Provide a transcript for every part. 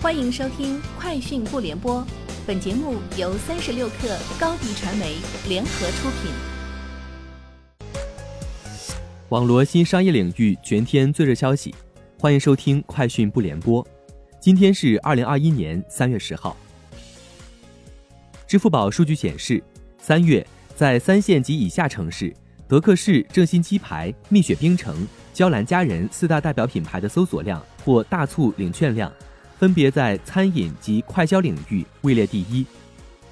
欢迎收听《快讯不联播》，本节目由三十六克高低传媒联合出品。网罗新商业领域全天最热消息，欢迎收听《快讯不联播》。今天是二零二一年三月十号。支付宝数据显示，三月在三线及以下城市，德克士、正新鸡排、蜜雪冰城、娇兰佳人四大代表品牌的搜索量或大促领券量。分别在餐饮及快消领域位列第一，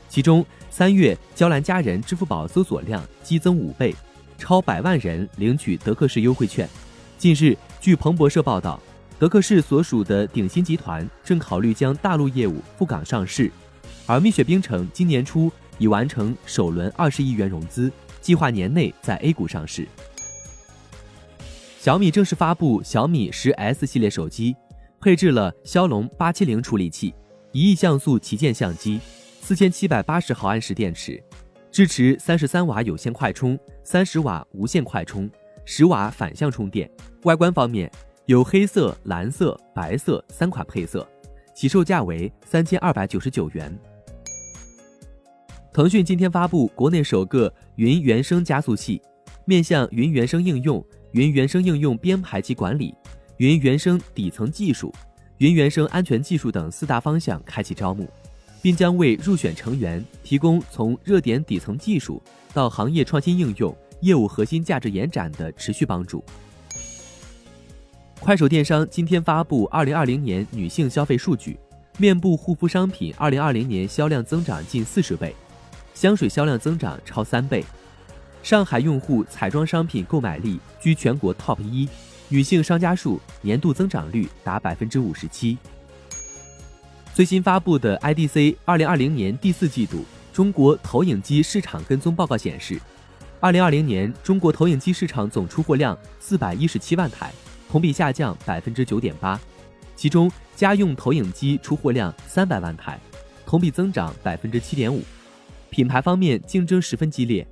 其中三月娇兰佳人支付宝搜索量激增五倍，超百万人领取德克士优惠券。近日，据彭博社报道，德克士所属的鼎新集团正考虑将大陆业务赴港上市，而蜜雪冰城今年初已完成首轮二十亿元融资，计划年内在 A 股上市。小米正式发布小米十 S 系列手机。配置了骁龙八七零处理器，一亿像素旗舰相机，四千七百八十毫安时电池，支持三十三瓦有线快充、三十瓦无线快充、十瓦反向充电。外观方面有黑色、蓝色、白色三款配色，起售价为三千二百九十九元。腾讯今天发布国内首个云原生加速器，面向云原生应用、云原生应用编排及管理。云原生底层技术、云原生安全技术等四大方向开启招募，并将为入选成员提供从热点底层技术到行业创新应用、业务核心价值延展的持续帮助。快手电商今天发布二零二零年女性消费数据，面部护肤商品二零二零年销量增长近四十倍，香水销量增长超三倍，上海用户彩妆商品购买力居全国 TOP 一。女性商家数年度增长率达百分之五十七。最新发布的 IDC 二零二零年第四季度中国投影机市场跟踪报告显示，二零二零年中国投影机市场总出货量四百一十七万台，同比下降百分之九点八。其中家用投影机出货量三百万台，同比增长百分之七点五。品牌方面竞争十分激烈，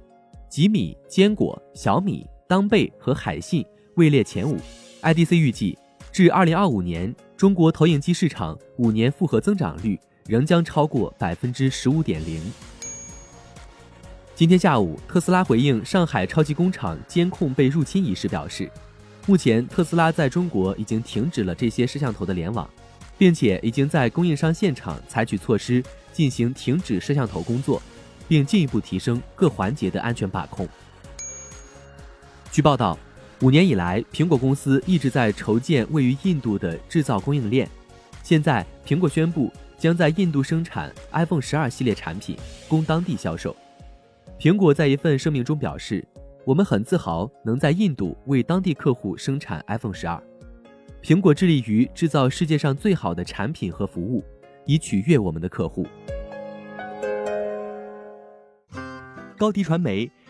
吉米、坚果、小米、当贝和海信。位列前五，IDC 预计，至二零二五年，中国投影机市场五年复合增长率仍将超过百分之十五点零。今天下午，特斯拉回应上海超级工厂监控被入侵一事表示，目前特斯拉在中国已经停止了这些摄像头的联网，并且已经在供应商现场采取措施进行停止摄像头工作，并进一步提升各环节的安全把控。据报道。五年以来，苹果公司一直在筹建位于印度的制造供应链。现在，苹果宣布将在印度生产 iPhone 十二系列产品，供当地销售。苹果在一份声明中表示：“我们很自豪能在印度为当地客户生产 iPhone 十二。苹果致力于制造世界上最好的产品和服务，以取悦我们的客户。”高迪传媒。